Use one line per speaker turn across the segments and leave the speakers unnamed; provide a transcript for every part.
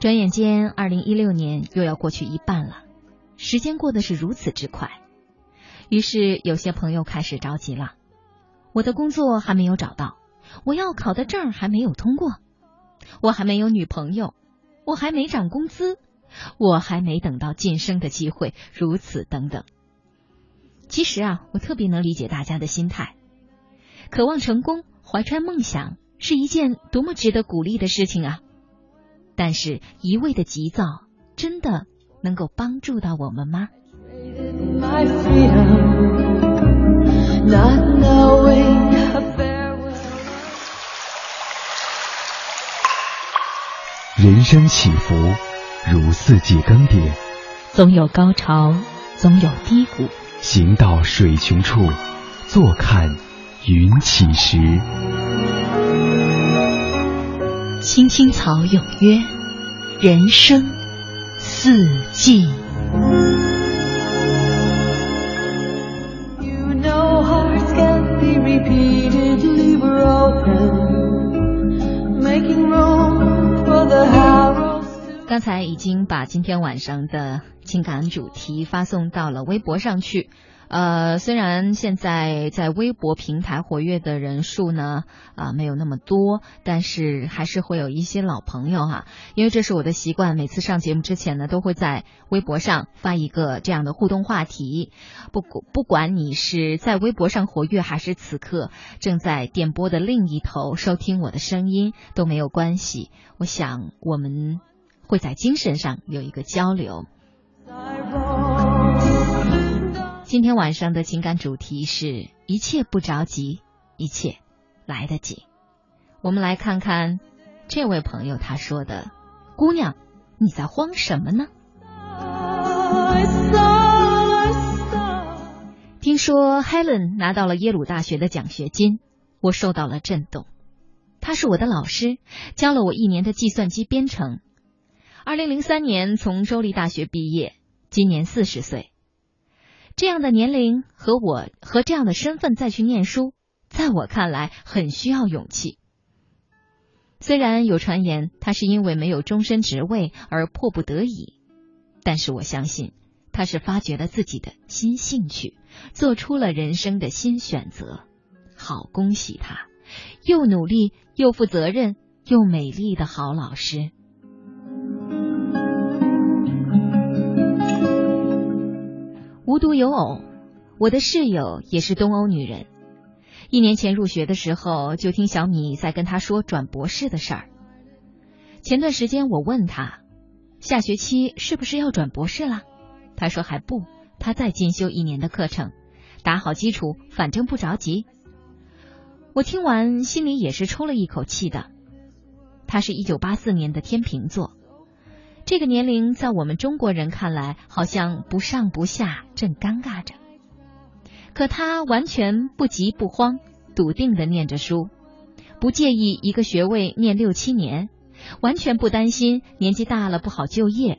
转眼间，二零一六年又要过去一半了，时间过得是如此之快。于是有些朋友开始着急了：我的工作还没有找到，我要考的证还没有通过，我还没有女朋友，我还没涨工资，我还没等到晋升的机会，如此等等。其实啊，我特别能理解大家的心态，渴望成功，怀揣梦想，是一件多么值得鼓励的事情啊！但是，一味的急躁，真的能够帮助到我们吗？
人生起伏如四季更迭，
总有高潮，总有低谷。
行到水穷处，坐看云起时。
青青草有约，人生四季。刚才已经把今天晚上的情感主题发送到了微博上去。呃，虽然现在在微博平台活跃的人数呢啊没有那么多，但是还是会有一些老朋友哈。因为这是我的习惯，每次上节目之前呢，都会在微博上发一个这样的互动话题。不不管你是在微博上活跃，还是此刻正在电波的另一头收听我的声音，都没有关系。我想我们会在精神上有一个交流。今天晚上的情感主题是一切不着急，一切来得及。我们来看看这位朋友他说的：“姑娘，你在慌什么呢？”听说 Helen 拿到了耶鲁大学的奖学金，我受到了震动。他是我的老师，教了我一年的计算机编程。二零零三年从州立大学毕业，今年四十岁。这样的年龄和我和这样的身份再去念书，在我看来很需要勇气。虽然有传言他是因为没有终身职位而迫不得已，但是我相信他是发掘了自己的新兴趣，做出了人生的新选择。好，恭喜他，又努力又负责任又美丽的好老师。无独有偶，我的室友也是东欧女人。一年前入学的时候，就听小米在跟她说转博士的事儿。前段时间我问她，下学期是不是要转博士了？她说还不，她再进修一年的课程，打好基础，反正不着急。我听完心里也是抽了一口气的。她是一九八四年的天秤座。这个年龄在我们中国人看来好像不上不下，正尴尬着。可他完全不急不慌，笃定的念着书，不介意一个学位念六七年，完全不担心年纪大了不好就业。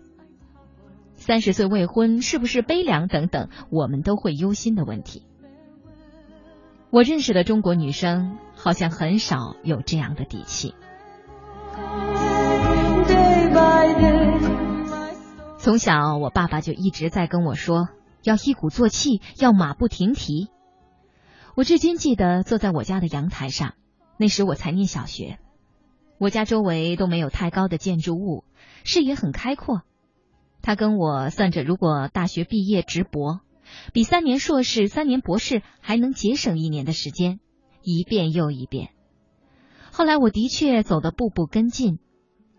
三十岁未婚是不是悲凉等等，我们都会忧心的问题。我认识的中国女生好像很少有这样的底气。从小，我爸爸就一直在跟我说，要一鼓作气，要马不停蹄。我至今记得坐在我家的阳台上，那时我才念小学。我家周围都没有太高的建筑物，视野很开阔。他跟我算着，如果大学毕业直博，比三年硕士、三年博士还能节省一年的时间，一遍又一遍。后来，我的确走得步步跟进。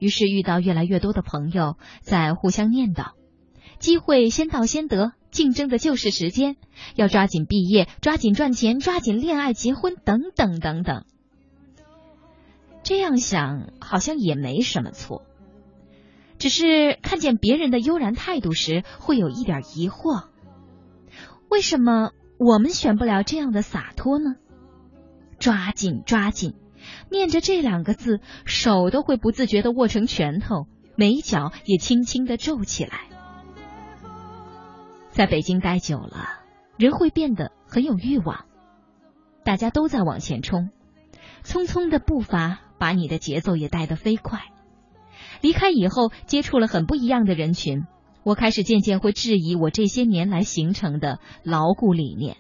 于是遇到越来越多的朋友在互相念叨：机会先到先得，竞争的就是时间，要抓紧毕业，抓紧赚钱，抓紧恋爱、结婚，等等等等。这样想好像也没什么错，只是看见别人的悠然态度时，会有一点疑惑：为什么我们选不了这样的洒脱呢？抓紧，抓紧。念着这两个字，手都会不自觉的握成拳头，眉角也轻轻的皱起来。在北京待久了，人会变得很有欲望，大家都在往前冲，匆匆的步伐把你的节奏也带得飞快。离开以后，接触了很不一样的人群，我开始渐渐会质疑我这些年来形成的牢固理念。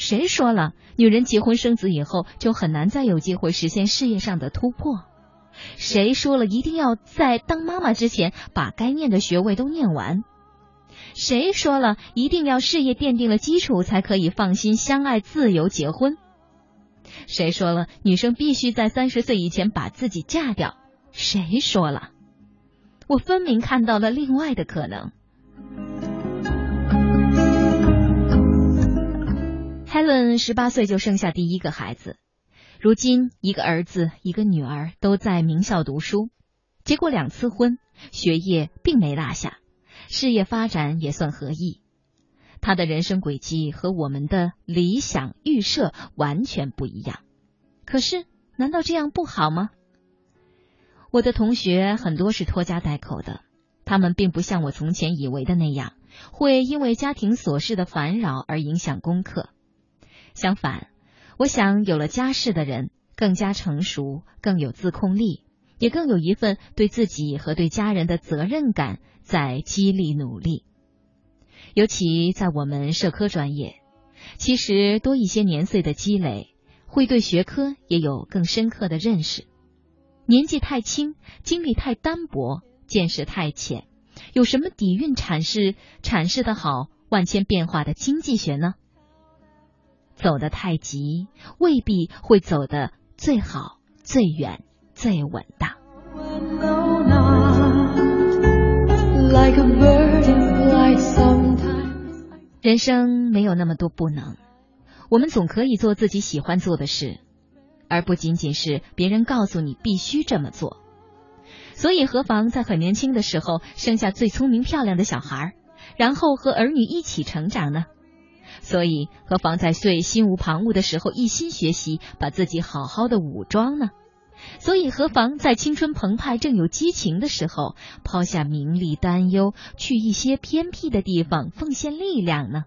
谁说了女人结婚生子以后就很难再有机会实现事业上的突破？谁说了一定要在当妈妈之前把该念的学位都念完？谁说了一定要事业奠定了基础才可以放心相爱自由结婚？谁说了女生必须在三十岁以前把自己嫁掉？谁说了？我分明看到了另外的可能。Helen 十八岁就生下第一个孩子，如今一个儿子一个女儿都在名校读书，结过两次婚，学业并没落下，事业发展也算合意。他的人生轨迹和我们的理想预设完全不一样，可是难道这样不好吗？我的同学很多是拖家带口的，他们并不像我从前以为的那样，会因为家庭琐事的烦扰而影响功课。相反，我想有了家室的人更加成熟，更有自控力，也更有一份对自己和对家人的责任感，在激励努力。尤其在我们社科专业，其实多一些年岁的积累，会对学科也有更深刻的认识。年纪太轻，经历太单薄，见识太浅，有什么底蕴阐释阐释的好万千变化的经济学呢？走得太急，未必会走得最好、最远、最稳当。人生没有那么多不能，我们总可以做自己喜欢做的事，而不仅仅是别人告诉你必须这么做。所以，何妨在很年轻的时候生下最聪明漂亮的小孩，然后和儿女一起成长呢？所以，何妨在最心无旁骛的时候一心学习，把自己好好的武装呢？所以，何妨在青春澎湃、正有激情的时候，抛下名利担忧，去一些偏僻的地方奉献力量呢？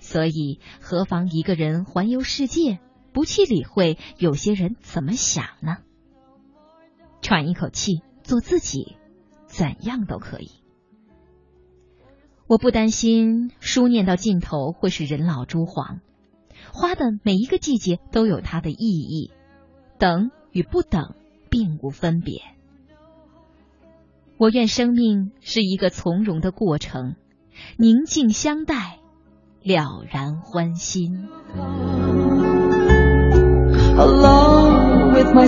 所以，何妨一个人环游世界，不去理会有些人怎么想呢？喘一口气，做自己，怎样都可以。我不担心书念到尽头会是人老珠黄。花的每一个季节都有它的意义，等与不等并无分别。我愿生命是一个从容的过程，宁静相待，了然欢心。
My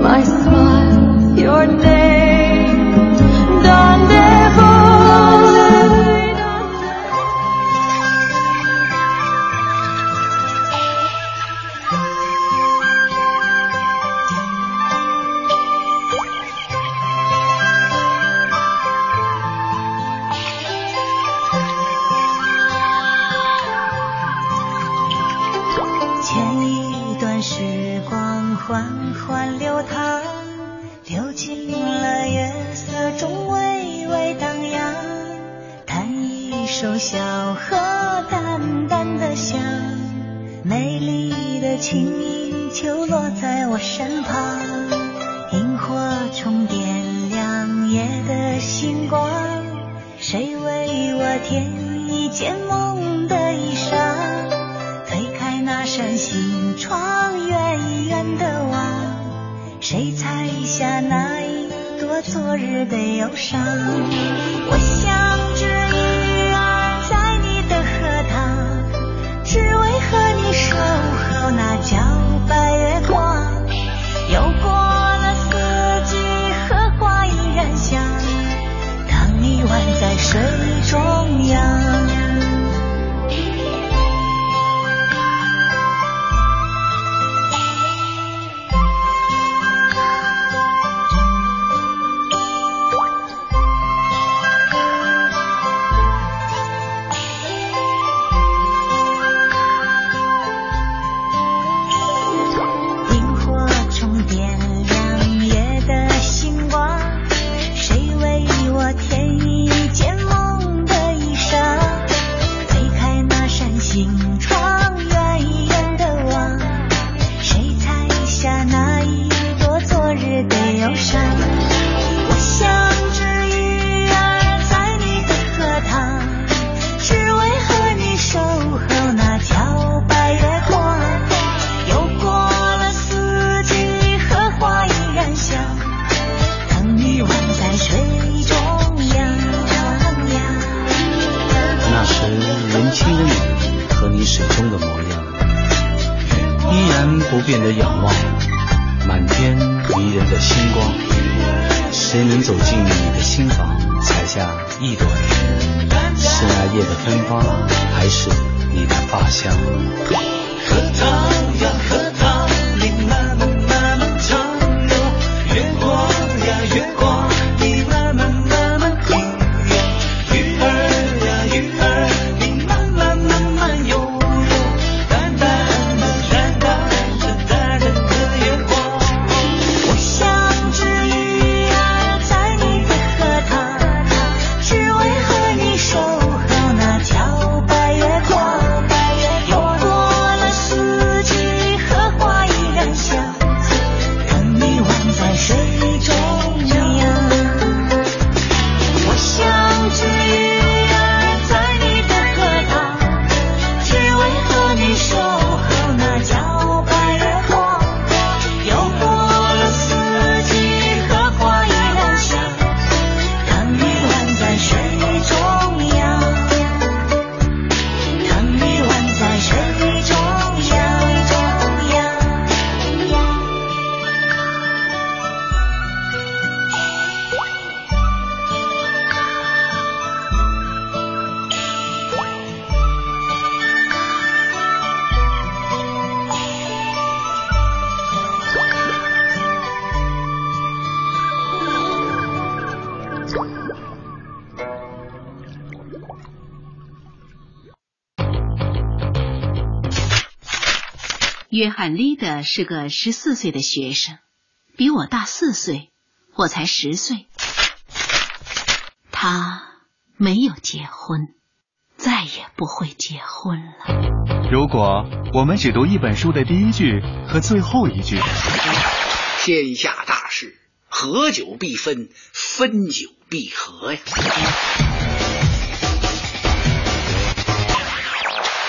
my smile. your name. 舟小河淡淡的香，美丽的琴音就
落在我身旁。萤火虫点亮夜的星光，谁为我添一件梦的衣裳？推开那扇心窗，远远的望，谁
采下那一朵昨日的忧伤？我想。守候那皎白月光，又过了四季，荷花依然香。当你宛在水中央。不变。的仰望，满天迷人的星光。谁能走进你的心房，采下一朵云？是那夜的芬芳，还是你的发香？荷塘呀，
约翰·利德是个十四岁的学生，比我大四岁，我才十岁。他没有结婚，再也不会结婚了。
如果我们只读一本书的第一句和最后一句，
天下大事，合久必分，分久必合呀。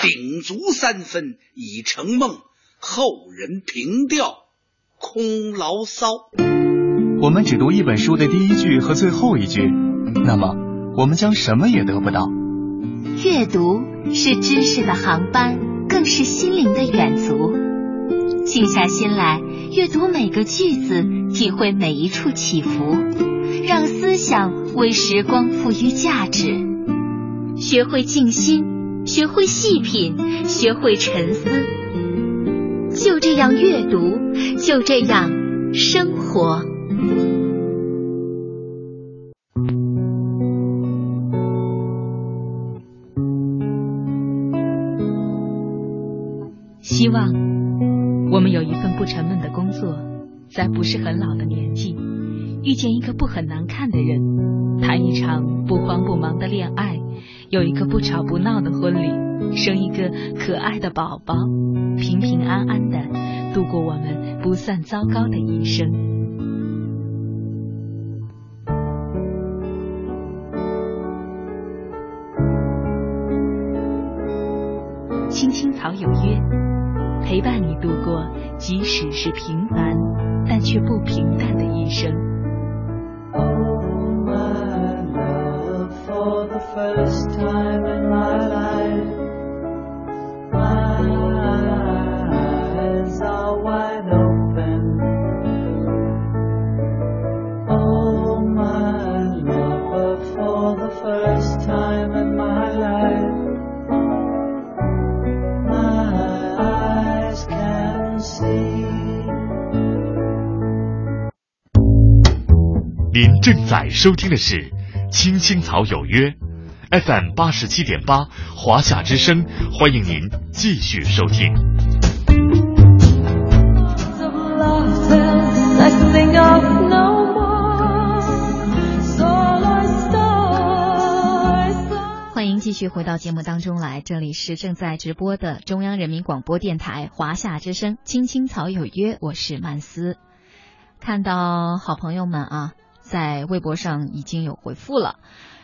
鼎足三分已成梦，后人凭吊空牢骚。
我们只读一本书的第一句和最后一句，那么我们将什么也得不到。
阅读是知识的航班，更是心灵的远足。静下心来，阅读每个句子，体会每一处起伏，让思想为时光赋予价值。学会静心，学会细品，学会沉思。就这样阅读，就这样生活。希望我们有一份不沉闷的工作，在不是很老的年纪，遇见一个不很难看的人，谈一场不慌不忙的恋爱，有一个不吵不闹的婚礼，生一个可爱的宝宝，平平安安的度过我们不算糟糕的一生。青青草有约，陪伴你度过即使是平凡，但却不平淡的一生。
Oh, my love, for the first time
您正在收听的是《青青草有约》，FM 八十七点八，华夏之声，欢迎您继续收听。
欢迎继续回到节目当中来，这里是正在直播的中央人民广播电台华夏之声《青青草有约》，我是曼斯。看到好朋友们啊，在微博上已经有回复了。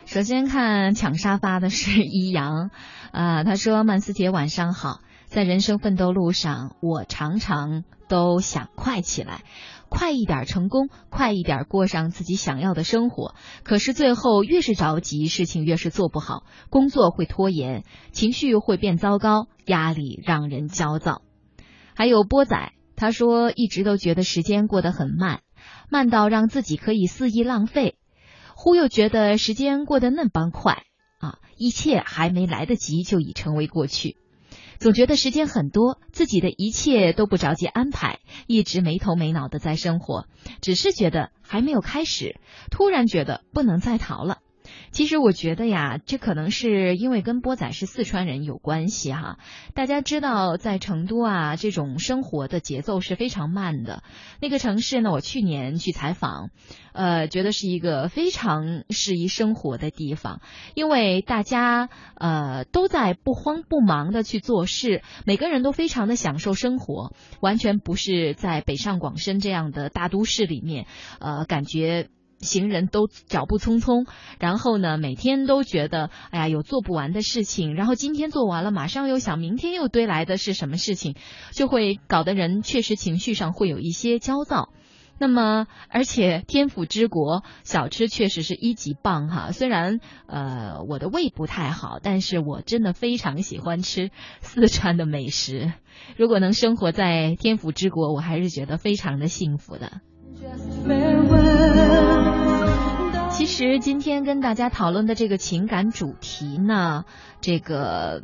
首先看抢沙发的是一阳，啊，他说：“曼斯姐晚上好，在人生奋斗路上，我常常都想快起来，快一点成功，快一点过上自己想要的生活。可是最后越是着急，事情越是做不好，工作会拖延，情绪会变糟糕，压力让人焦躁。”还有波仔。他说一直都觉得时间过得很慢，慢到让自己可以肆意浪费，忽又觉得时间过得那般快啊，一切还没来得及就已成为过去。总觉得时间很多，自己的一切都不着急安排，一直没头没脑的在生活，只是觉得还没有开始，突然觉得不能再逃了。其实我觉得呀，这可能是因为跟波仔是四川人有关系哈。大家知道，在成都啊，这种生活的节奏是非常慢的。那个城市呢，我去年去采访，呃，觉得是一个非常适宜生活的地方，因为大家呃都在不慌不忙的去做事，每个人都非常的享受生活，完全不是在北上广深这样的大都市里面，呃，感觉。行人都脚步匆匆，然后呢，每天都觉得哎呀有做不完的事情，然后今天做完了，马上又想明天又堆来的是什么事情，就会搞得人确实情绪上会有一些焦躁。那么，而且天府之国小吃确实是一级棒哈，虽然呃我的胃不太好，但是我真的非常喜欢吃四川的美食。如果能生活在天府之国，我还是觉得非常的幸福的。其实今天跟大家讨论的这个情感主题呢，这个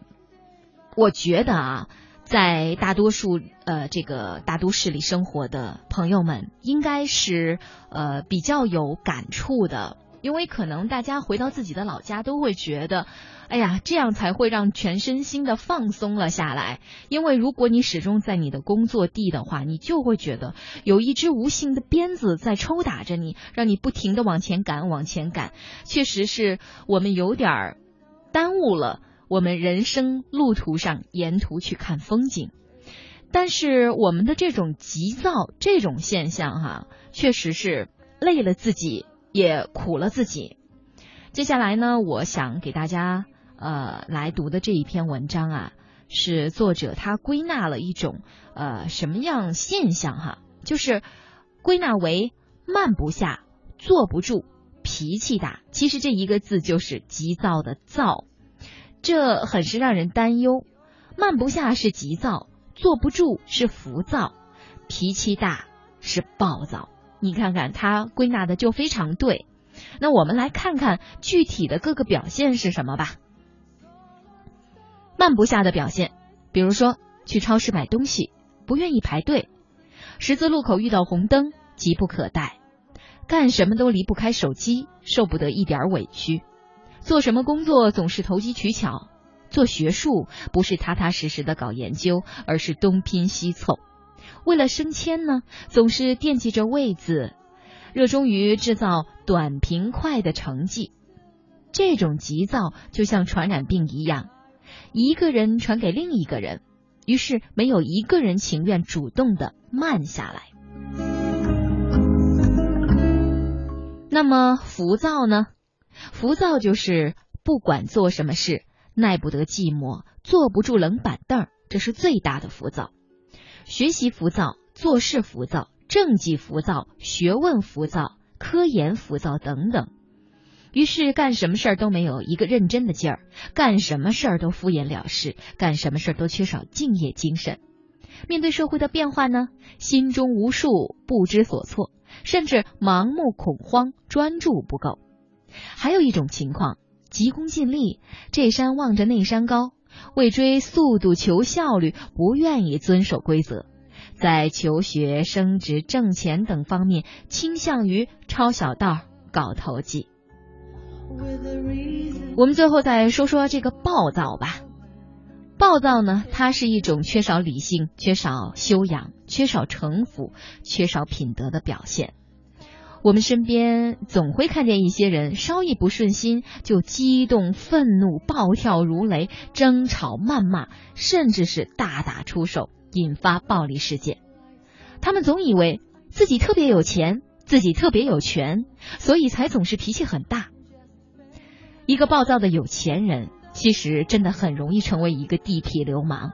我觉得啊，在大多数呃这个大都市里生活的朋友们，应该是呃比较有感触的，因为可能大家回到自己的老家都会觉得。哎呀，这样才会让全身心的放松了下来。因为如果你始终在你的工作地的话，你就会觉得有一只无形的鞭子在抽打着你，让你不停的往前赶，往前赶。确实是我们有点儿耽误了我们人生路途上沿途去看风景。但是我们的这种急躁这种现象哈，确实是累了自己，也苦了自己。接下来呢，我想给大家。呃，来读的这一篇文章啊，是作者他归纳了一种呃什么样现象哈，就是归纳为慢不下、坐不住、脾气大。其实这一个字就是急躁的躁，这很是让人担忧。慢不下是急躁，坐不住是浮躁，脾气大是暴躁。你看看他归纳的就非常对。那我们来看看具体的各个表现是什么吧。慢不下的表现，比如说去超市买东西不愿意排队，十字路口遇到红灯急不可待，干什么都离不开手机，受不得一点委屈，做什么工作总是投机取巧，做学术不是踏踏实实的搞研究，而是东拼西凑，为了升迁呢总是惦记着位子，热衷于制造短平快的成绩，这种急躁就像传染病一样。一个人传给另一个人，于是没有一个人情愿主动的慢下来。那么浮躁呢？浮躁就是不管做什么事，耐不得寂寞，坐不住冷板凳，这是最大的浮躁。学习浮躁，做事浮躁，政绩浮躁，学问浮躁，科研浮躁等等。于是干什么事儿都没有一个认真的劲儿，干什么事儿都敷衍了事，干什么事儿都缺少敬业精神。面对社会的变化呢，心中无数，不知所措，甚至盲目恐慌，专注不够。还有一种情况，急功近利，这山望着那山高，为追速度求效率，不愿意遵守规则，在求学、升职、挣钱等方面倾向于抄小道、搞投机。我们最后再说说这个暴躁吧。暴躁呢，它是一种缺少理性、缺少修养、缺少城府、缺少品德的表现。我们身边总会看见一些人，稍一不顺心就激动、愤怒、暴跳如雷、争吵、谩骂，甚至是大打出手，引发暴力事件。他们总以为自己特别有钱，自己特别有权，所以才总是脾气很大。一个暴躁的有钱人，其实真的很容易成为一个地痞流氓。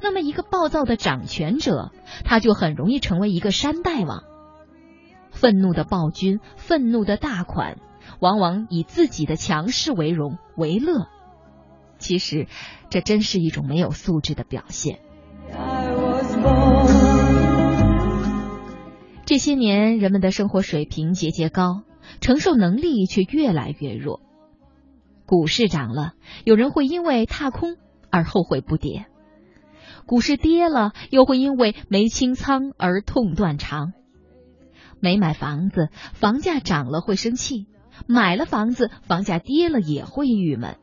那么，一个暴躁的掌权者，他就很容易成为一个山大王。愤怒的暴君，愤怒的大款，往往以自己的强势为荣为乐。其实，这真是一种没有素质的表现。这些年，人们的生活水平节节高，承受能力却越来越弱。股市涨了，有人会因为踏空而后悔不迭；股市跌了，又会因为没清仓而痛断肠。没买房子，房价涨了会生气；买了房子，房价跌了也会郁闷。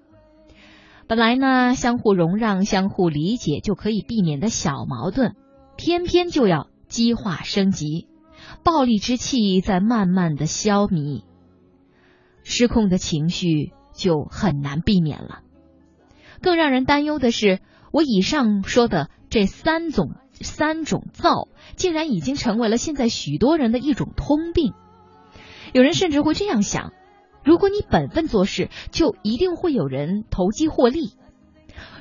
本来呢，相互容让、相互理解就可以避免的小矛盾，偏偏就要激化升级，暴力之气在慢慢的消弭，失控的情绪就很难避免了。更让人担忧的是，我以上说的这三种三种躁，竟然已经成为了现在许多人的一种通病。有人甚至会这样想。如果你本分做事，就一定会有人投机获利。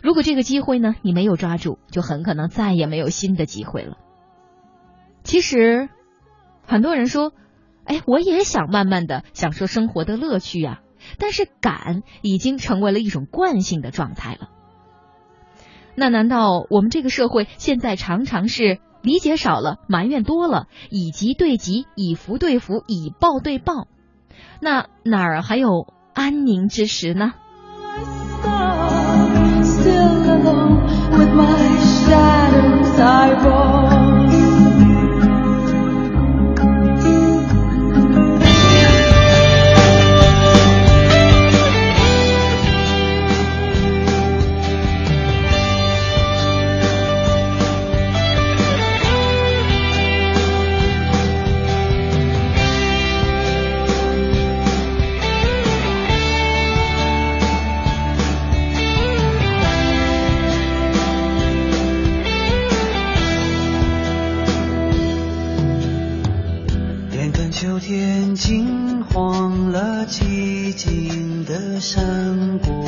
如果这个机会呢，你没有抓住，就很可能再也没有新的机会了。其实，很多人说：“哎，我也想慢慢的享受生活的乐趣啊。”但是赶已经成为了一种惯性的状态了。那难道我们这个社会现在常常是理解少了，埋怨多了，以急对急，以福对福，以暴对暴？那哪儿还有安宁之时呢？
荒了寂静的山谷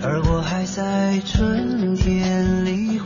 而我还在春天里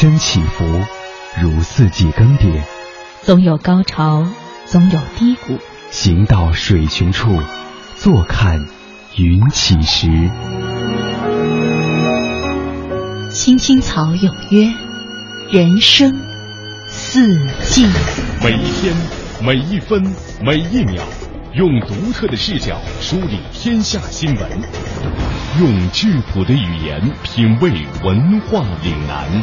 生起伏如四季更迭，
总有高潮，总有低谷。
行到水穷处，坐看云起时。
青青草有约，人生四季。
每一天，每一分，每一秒，用独特的视角梳理天下新闻，用质朴的语言品味文化岭南，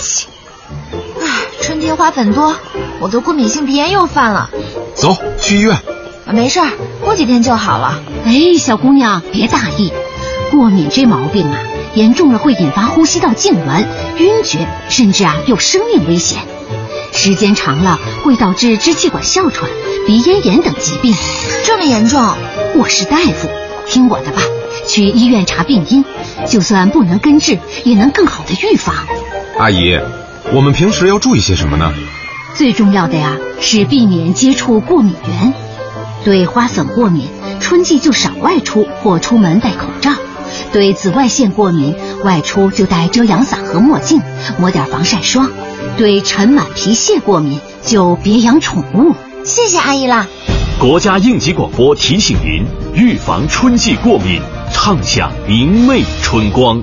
哎切！哎，春天花粉多，我的过敏性鼻炎又犯了。
走去医院。
没事儿，过几天就好了。
哎，小姑娘别大意，过敏这毛病啊，严重了会引发呼吸道痉挛、晕厥，甚至啊有生命危险。时间长了会导致支气管哮喘、鼻咽炎等疾病。
这么严重？
我是大夫，听我的吧，去医院查病因，就算不能根治，也能更好的预防。
阿姨，我们平时要注意些什么呢？
最重要的呀是避免接触过敏源。对花粉过敏，春季就少外出或出门戴口罩；对紫外线过敏，外出就戴遮阳伞和墨镜，抹点防晒霜；对尘螨、皮屑过敏，就别养宠物。
谢谢阿姨啦。
国家应急广播提醒您：预防春季过敏，畅享明媚春光。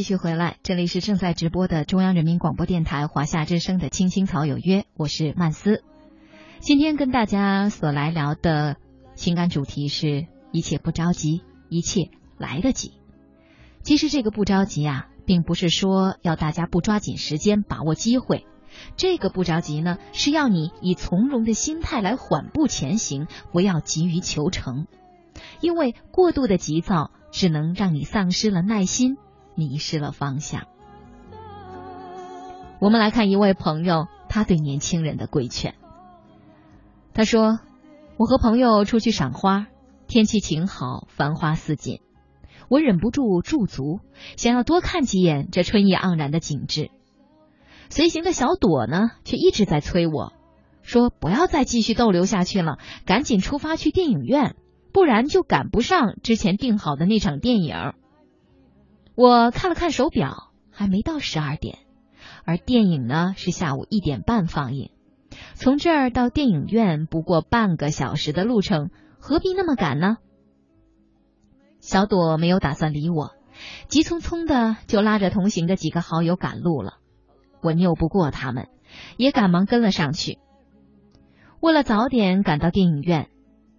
继续回来，这里是正在直播的中央人民广播电台华夏之声的《青青草有约》，我是曼斯。今天跟大家所来聊的情感主题是一切不着急，一切来得及。其实这个不着急啊，并不是说要大家不抓紧时间把握机会，这个不着急呢，是要你以从容的心态来缓步前行，不要急于求成，因为过度的急躁只能让你丧失了耐心。迷失了方向。我们来看一位朋友，他对年轻人的规劝。他说：“我和朋友出去赏花，天气晴好，繁花似锦。我忍不住驻足，想要多看几眼这春意盎然的景致。随行的小朵呢，却一直在催我，说不要再继续逗留下去了，赶紧出发去电影院，不然就赶不上之前订好的那场电影。”我看了看手表，还没到十二点，而电影呢是下午一点半放映。从这儿到电影院不过半个小时的路程，何必那么赶呢？小朵没有打算理我，急匆匆的就拉着同行的几个好友赶路了。我拗不过他们，也赶忙跟了上去。为了早点赶到电影院，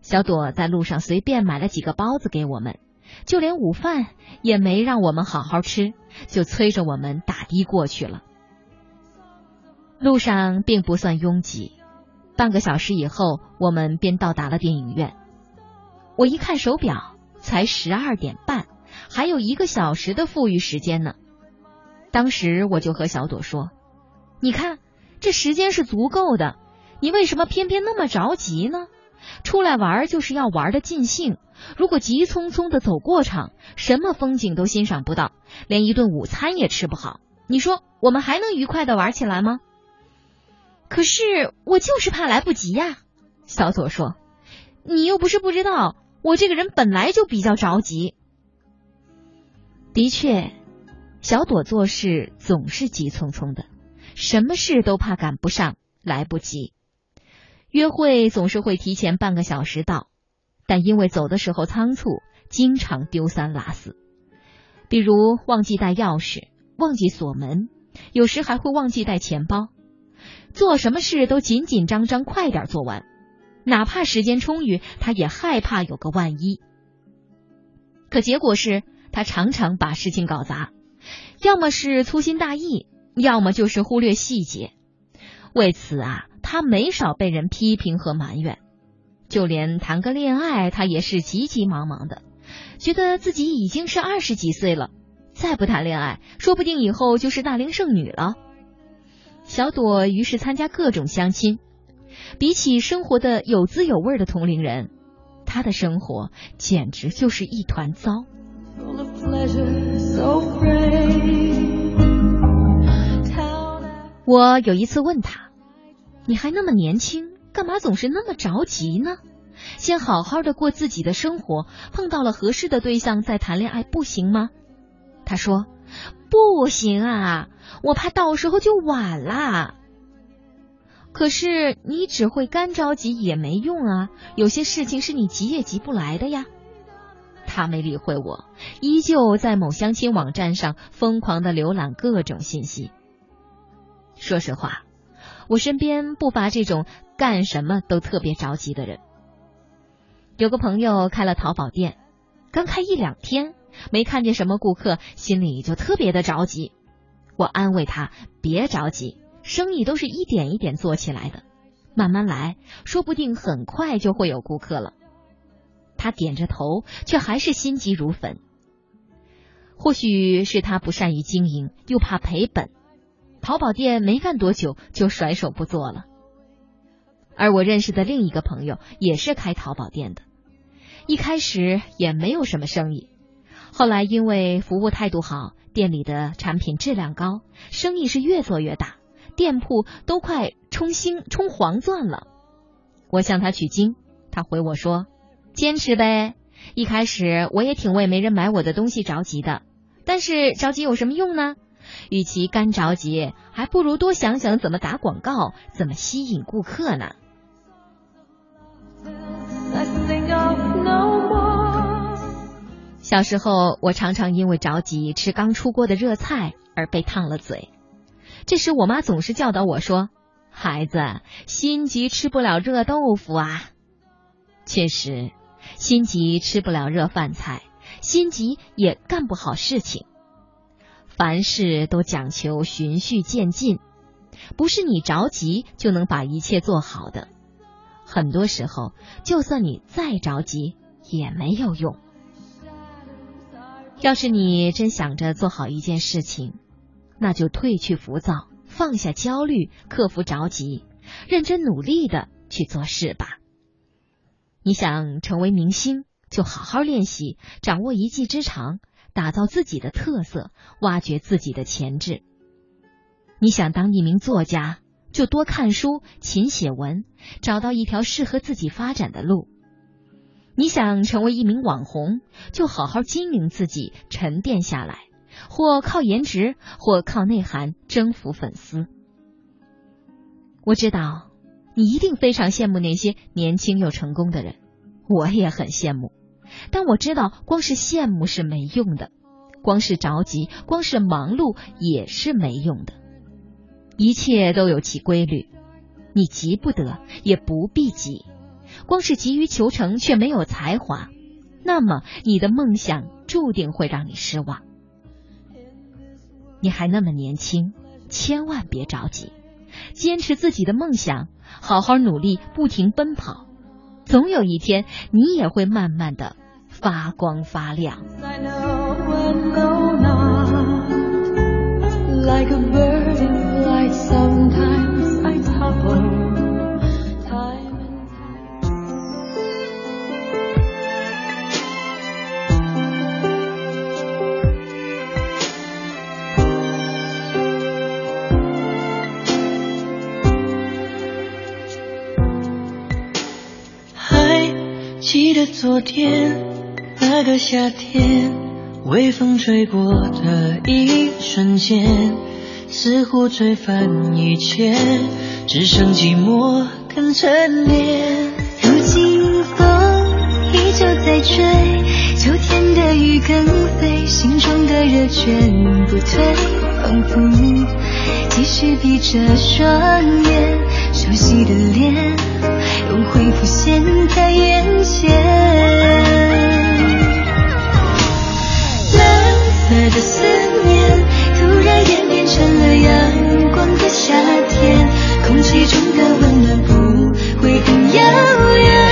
小朵在路上随便买了几个包子给我们。就连午饭也没让我们好好吃，就催着我们打的过去了。路上并不算拥挤，半个小时以后，我们便到达了电影院。我一看手表，才十二点半，还有一个小时的富裕时间呢。当时我就和小朵说：“你看，这时间是足够的，你为什么偏偏那么着急呢？出来玩就是要玩的尽兴。”如果急匆匆的走过场，什么风景都欣赏不到，连一顿午餐也吃不好，你说我们还能愉快的玩起来吗？可是我就是怕来不及呀。小左说：“你又不是不知道，我这个人本来就比较着急。”的确，小朵做事总是急匆匆的，什么事都怕赶不上，来不及。约会总是会提前半个小时到。但因为走的时候仓促，经常丢三落四，比如忘记带钥匙、忘记锁门，有时还会忘记带钱包。做什么事都紧紧张张，快点做完，哪怕时间充裕，他也害怕有个万一。可结果是他常常把事情搞砸，要么是粗心大意，要么就是忽略细节。为此啊，他没少被人批评和埋怨。就连谈个恋爱，他也是急急忙忙的，觉得自己已经是二十几岁了，再不谈恋爱，说不定以后就是大龄剩女了。小朵于是参加各种相亲，比起生活的有滋有味的同龄人，她的生活简直就是一团糟。我有一次问他：“你还那么年轻？”干嘛总是那么着急呢？先好好的过自己的生活，碰到了合适的对象再谈恋爱不行吗？他说：“不行啊，我怕到时候就晚啦。”可是你只会干着急也没用啊，有些事情是你急也急不来的呀。他没理会我，依旧在某相亲网站上疯狂的浏览各种信息。说实话。我身边不乏这种干什么都特别着急的人。有个朋友开了淘宝店，刚开一两天，没看见什么顾客，心里就特别的着急。我安慰他别着急，生意都是一点一点做起来的，慢慢来，说不定很快就会有顾客了。他点着头，却还是心急如焚。或许是他不善于经营，又怕赔本。淘宝店没干多久就甩手不做了，而我认识的另一个朋友也是开淘宝店的，一开始也没有什么生意，后来因为服务态度好，店里的产品质量高，生意是越做越大，店铺都快冲星冲黄钻了。我向他取经，他回我说：“坚持呗，一开始我也挺为没人买我的东西着急的，但是着急有什么用呢？”与其干着急，还不如多想想怎么打广告，怎么吸引顾客呢？小时候，我常常因为着急吃刚出锅的热菜而被烫了嘴。这时，我妈总是教导我说：“孩子，心急吃不了热豆腐啊。”确实，心急吃不了热饭菜，心急也干不好事情。凡事都讲求循序渐进，不是你着急就能把一切做好的。很多时候，就算你再着急，也没有用。要是你真想着做好一件事情，那就褪去浮躁，放下焦虑，克服着急，认真努力的去做事吧。你想成为明星，就好好练习，掌握一技之长，打造自己的特色，挖掘自己的潜质。你想当一名作家，就多看书，勤写文，找到一条适合自己发展的路。你想成为一名网红，就好好经营自己，沉淀下来，或靠颜值，或靠内涵征服粉丝。我知道你一定非常羡慕那些年轻又成功的人，我也很羡慕。但我知道，光是羡慕是没用的，光是着急，光是忙碌也是没用的。一切都有其规律，你急不得，也不必急。光是急于求成却没有才华，那么你的梦想注定会让你失望。你还那么年轻，千万别着急，坚持自己的梦想，好好努力，不停奔跑，总有一天你也会慢慢的发光发亮。
还记得昨天。那个夏天，微风吹过的一瞬间，似乎吹翻一切，只剩寂寞跟沉淀。
如今风依旧在吹，秋天的雨更飞，心中的热全不退，仿佛继续闭着双眼，熟悉的脸又会浮现在眼前。的思念突然演变成了阳光的夏天，空气中的温暖不会很遥远。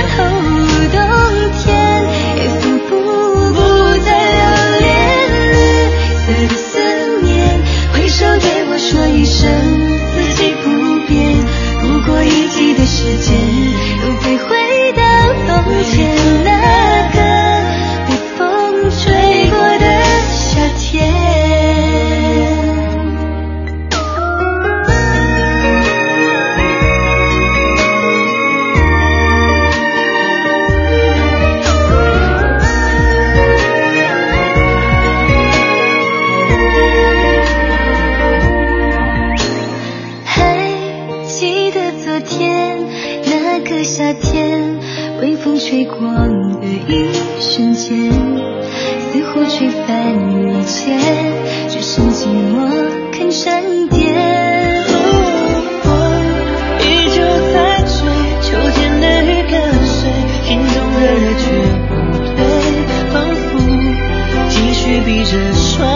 吹光的一瞬间，似乎吹翻一切，只剩寂寞肯沉淀。
依旧在追，秋天的雨跟随，心中的热却不退，仿佛继续闭着双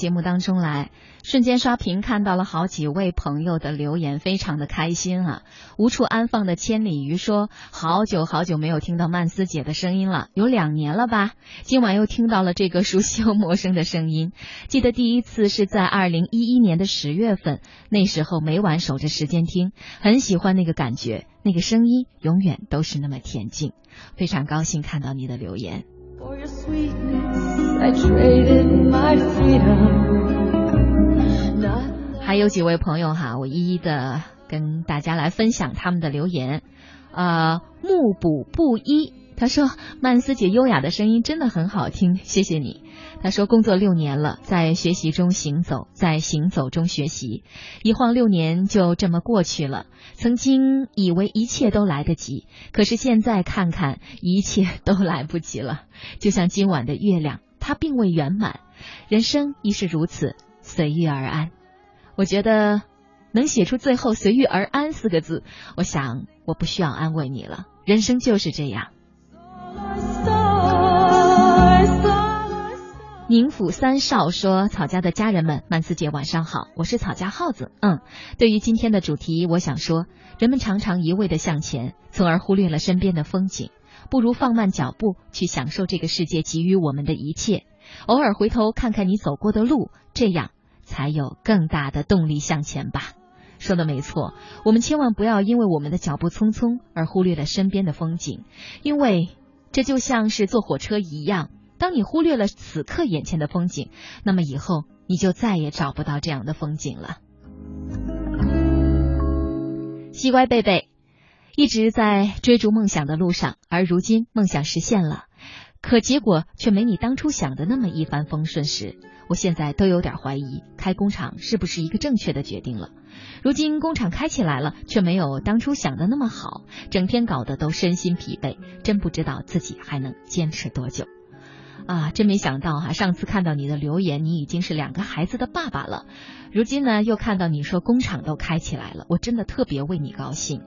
节目当中来。瞬间刷屏看到了好几位朋友的留言，非常的开心啊！无处安放的千里鱼说：“好久好久没有听到曼斯姐的声音了，有两年了吧？今晚又听到了这个熟悉又陌生的声音。记得第一次是在二零一一年的十月份，那时候每晚守着时间听，很喜欢那个感觉，那个声音永远都是那么恬静。非常高兴看到你的留言。”还有几位朋友哈，我一一的跟大家来分享他们的留言。呃，目补不一，他说曼斯姐优雅的声音真的很好听，谢谢你。他说工作六年了，在学习中行走，在行走中学习，一晃六年就这么过去了。曾经以为一切都来得及，可是现在看看，一切都来不及了。就像今晚的月亮，它并未圆满，人生亦是如此，随遇而安。我觉得能写出最后“随遇而安”四个字，我想我不需要安慰你了。人生就是这样。宁府三少说：“草家的家人们，曼斯姐晚上好，我是草家耗子。嗯，对于今天的主题，我想说，人们常常一味的向前，从而忽略了身边的风景。不如放慢脚步，去享受这个世界给予我们的一切。偶尔回头看看你走过的路，这样才有更大的动力向前吧。”说的没错，我们千万不要因为我们的脚步匆匆而忽略了身边的风景，因为这就像是坐火车一样。当你忽略了此刻眼前的风景，那么以后你就再也找不到这样的风景了。西乖贝贝一直在追逐梦想的路上，而如今梦想实现了，可结果却没你当初想的那么一帆风顺时，我现在都有点怀疑开工厂是不是一个正确的决定了。如今工厂开起来了，却没有当初想的那么好，整天搞得都身心疲惫，真不知道自己还能坚持多久。啊，真没想到哈！上次看到你的留言，你已经是两个孩子的爸爸了。如今呢，又看到你说工厂都开起来了，我真的特别为你高兴。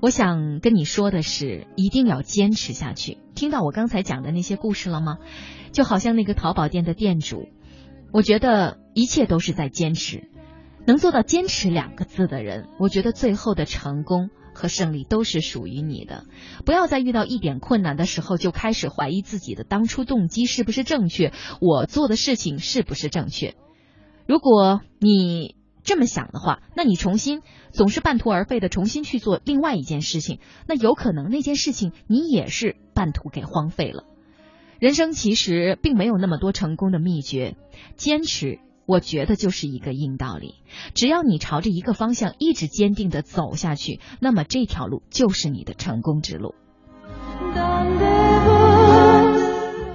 我想跟你说的是，一定要坚持下去。听到我刚才讲的那些故事了吗？就好像那个淘宝店的店主，我觉得一切都是在坚持。能做到“坚持”两个字的人，我觉得最后的成功。和胜利都是属于你的，不要在遇到一点困难的时候就开始怀疑自己的当初动机是不是正确，我做的事情是不是正确。如果你这么想的话，那你重新总是半途而废的重新去做另外一件事情，那有可能那件事情你也是半途给荒废了。人生其实并没有那么多成功的秘诀，坚持。我觉得就是一个硬道理，只要你朝着一个方向一直坚定的走下去，那么这条路就是你的成功之路。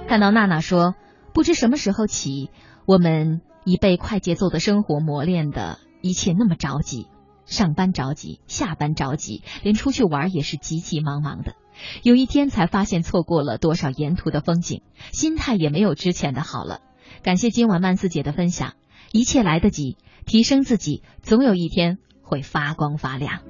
看到娜娜说，不知什么时候起，我们已被快节奏的生活磨练的一切那么着急，上班着急，下班着急，连出去玩也是急急忙忙的。有一天才发现错过了多少沿途的风景，心态也没有之前的好了。感谢今晚曼斯姐的分享，一切来得及，提升自己，总有一天会发光发亮。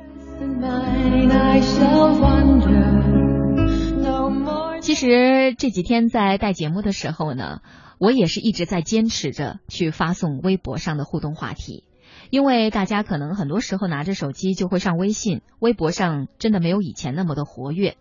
其实这几天在带节目的时候呢，我也是一直在坚持着去发送微博上的互动话题。因为大家可能很多时候拿着手机就会上微信、微博上，真的没有以前那么的活跃。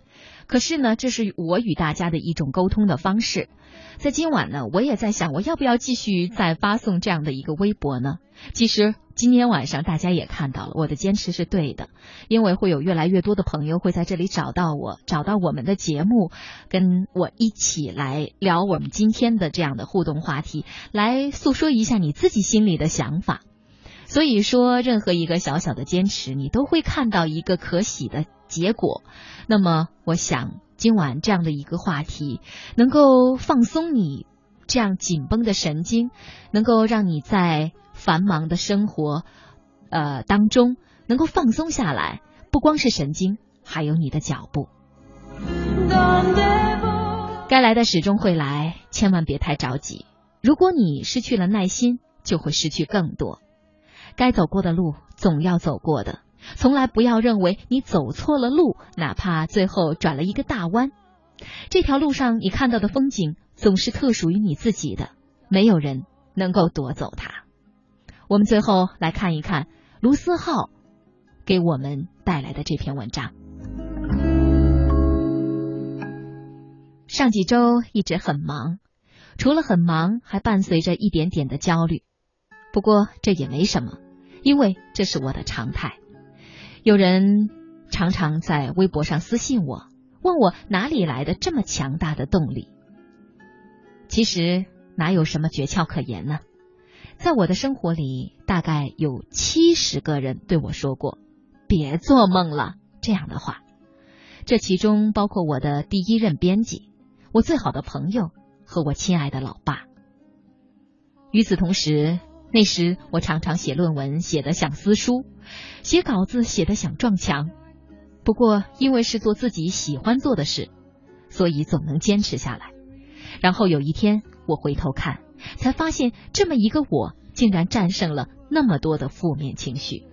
可是呢，这是我与大家的一种沟通的方式。在今晚呢，我也在想，我要不要继续再发送这样的一个微博呢？其实今天晚上大家也看到了，我的坚持是对的，因为会有越来越多的朋友会在这里找到我，找到我们的节目，跟我一起来聊我们今天的这样的互动话题，来诉说一下你自己心里的想法。所以说，任何一个小小的坚持，你都会看到一个可喜的结果。那么，我想今晚这样的一个话题，能够放松你这样紧绷的神经，能够让你在繁忙的生活呃当中能够放松下来。不光是神经，还有你的脚步。该来的始终会来，千万别太着急。如果你失去了耐心，就会失去更多。该走过的路总要走过的，从来不要认为你走错了路，哪怕最后转了一个大弯，这条路上你看到的风景总是特属于你自己的，没有人能够夺走它。我们最后来看一看卢思浩给我们带来的这篇文章。上几周一直很忙，除了很忙，还伴随着一点点的焦虑。不过这也没什么。因为这是我的常态。有人常常在微博上私信我，问我哪里来的这么强大的动力。其实哪有什么诀窍可言呢？在我的生活里，大概有七十个人对我说过“别做梦了”这样的话。这其中包括我的第一任编辑、我最好的朋友和我亲爱的老爸。与此同时，那时我常常写论文，写得像撕书；写稿子写得想撞墙。不过因为是做自己喜欢做的事，所以总能坚持下来。然后有一天我回头看，才发现这么一个我，竟然战胜了那么多的负面情绪。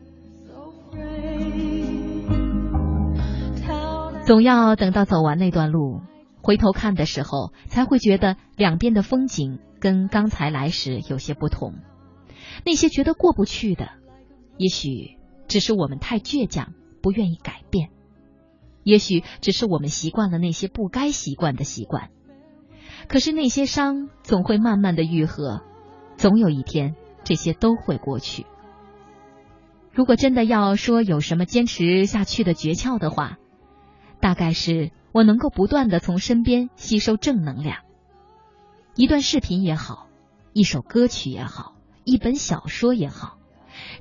总要等到走完那段路，回头看的时候，才会觉得两边的风景跟刚才来时有些不同。那些觉得过不去的，也许只是我们太倔强，不愿意改变；也许只是我们习惯了那些不该习惯的习惯。可是那些伤总会慢慢的愈合，总有一天这些都会过去。如果真的要说有什么坚持下去的诀窍的话，大概是我能够不断的从身边吸收正能量，一段视频也好，一首歌曲也好。一本小说也好，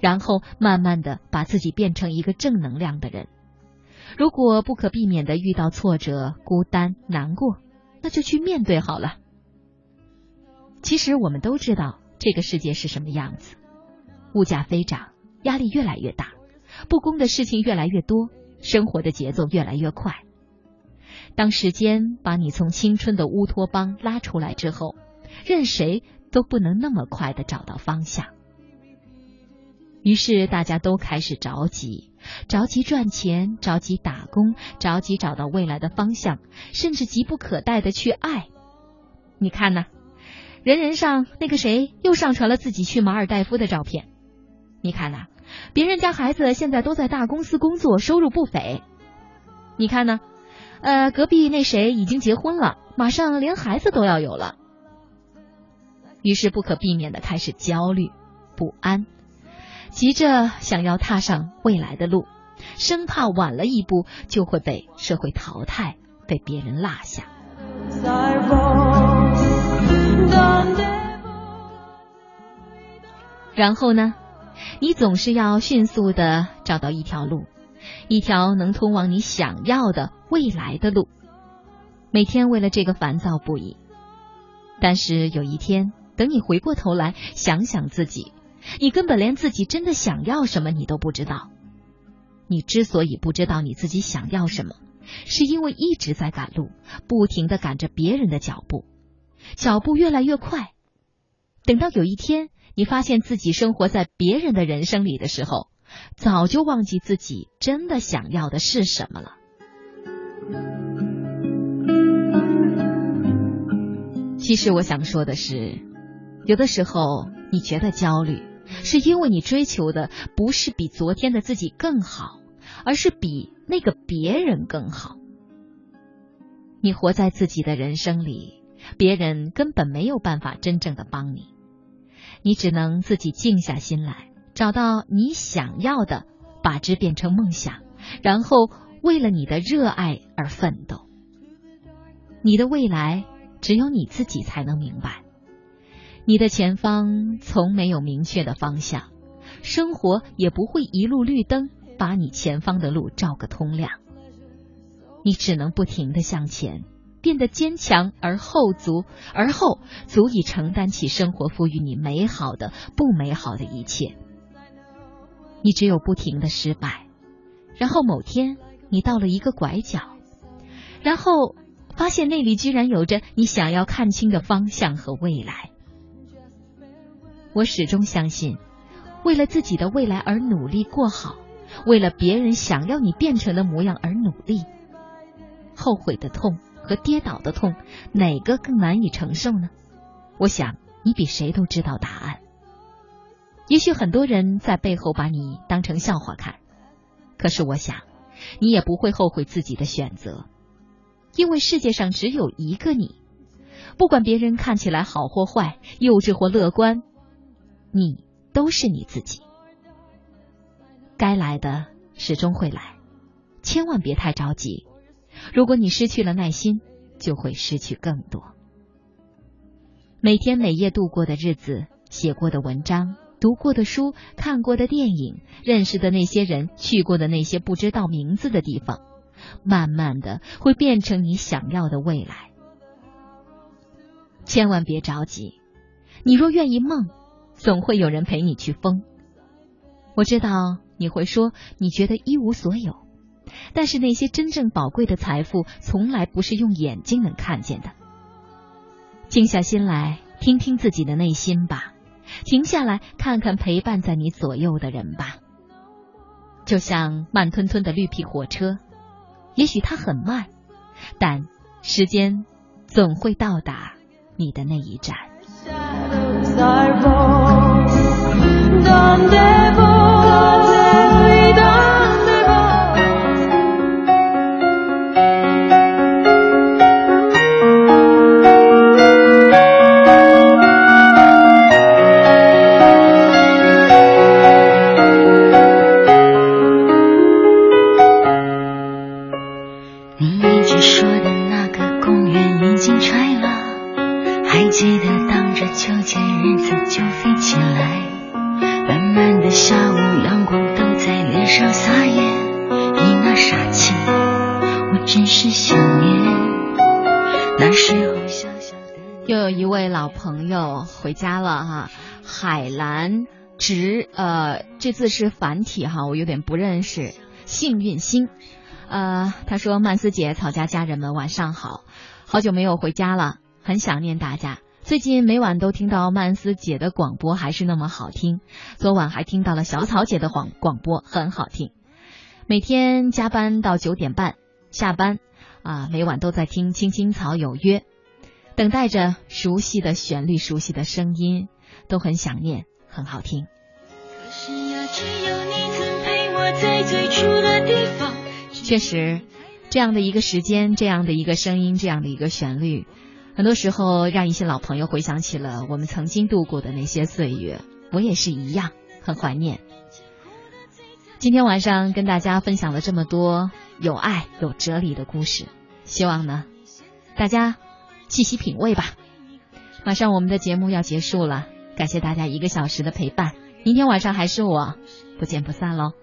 然后慢慢的把自己变成一个正能量的人。如果不可避免的遇到挫折、孤单、难过，那就去面对好了。其实我们都知道这个世界是什么样子，物价飞涨，压力越来越大，不公的事情越来越多，生活的节奏越来越快。当时间把你从青春的乌托邦拉出来之后，任谁。都不能那么快的找到方向，于是大家都开始着急，着急赚钱，着急打工，着急找到未来的方向，甚至急不可待的去爱。你看呢？人人上那个谁又上传了自己去马尔代夫的照片。你看呐？别人家孩子现在都在大公司工作，收入不菲。你看呢？呃，隔壁那谁已经结婚了，马上连孩子都要有了。于是不可避免的开始焦虑、不安，急着想要踏上未来的路，生怕晚了一步就会被社会淘汰，被别人落下。然后呢，你总是要迅速的找到一条路，一条能通往你想要的未来的路。每天为了这个烦躁不已，但是有一天。等你回过头来想想自己，你根本连自己真的想要什么你都不知道。你之所以不知道你自己想要什么，是因为一直在赶路，不停的赶着别人的脚步，脚步越来越快。等到有一天你发现自己生活在别人的人生里的时候，早就忘记自己真的想要的是什么了。其实我想说的是。有的时候你觉得焦虑，是因为你追求的不是比昨天的自己更好，而是比那个别人更好。你活在自己的人生里，别人根本没有办法真正的帮你，你只能自己静下心来，找到你想要的，把之变成梦想，然后为了你的热爱而奋斗。你的未来只有你自己才能明白。你的前方从没有明确的方向，生活也不会一路绿灯把你前方的路照个通亮。你只能不停的向前，变得坚强而后足，而后足以承担起生活赋予你美好的、不美好的一切。你只有不停的失败，然后某天你到了一个拐角，然后发现那里居然有着你想要看清的方向和未来。我始终相信，为了自己的未来而努力过好，为了别人想要你变成的模样而努力。后悔的痛和跌倒的痛，哪个更难以承受呢？我想你比谁都知道答案。也许很多人在背后把你当成笑话看，可是我想，你也不会后悔自己的选择，因为世界上只有一个你。不管别人看起来好或坏，幼稚或乐观。你都是你自己，该来的始终会来，千万别太着急。如果你失去了耐心，就会失去更多。每天每夜度过的日子，写过的文章，读过的书，看过的电影，认识的那些人，去过的那些不知道名字的地方，慢慢的会变成你想要的未来。千万别着急，你若愿意梦。总会有人陪你去疯。我知道你会说你觉得一无所有，但是那些真正宝贵的财富，从来不是用眼睛能看见的。静下心来，听听自己的内心吧，停下来看看陪伴在你左右的人吧。就像慢吞吞的绿皮火车，也许它很慢，但时间总会到达你的那一站。
你
字是繁体哈，我有点不认识。幸运星，呃，他说曼斯姐、草家家人们晚上好，好久没有回家了，很想念大家。最近每晚都听到曼斯姐的广播，还是那么好听。昨晚还听到了小草姐的广广播，很好听。每天加班到九点半下班，啊，每晚都在听《青青草有约》，等待着熟悉的旋律、熟悉的声音，都很想念，很好听。确实，这样的一个时间，这样的一个声音，这样的一个旋律，很多时候让一些老朋友回想起了我们曾经度过的那些岁月。我也是一样，很怀念。今天晚上跟大家分享了这么多有爱、有哲理的故事，希望呢大家细细品味吧。马上我们的节目要结束了，感谢大家一个小时的陪伴。明天晚上还是我，不见不散喽。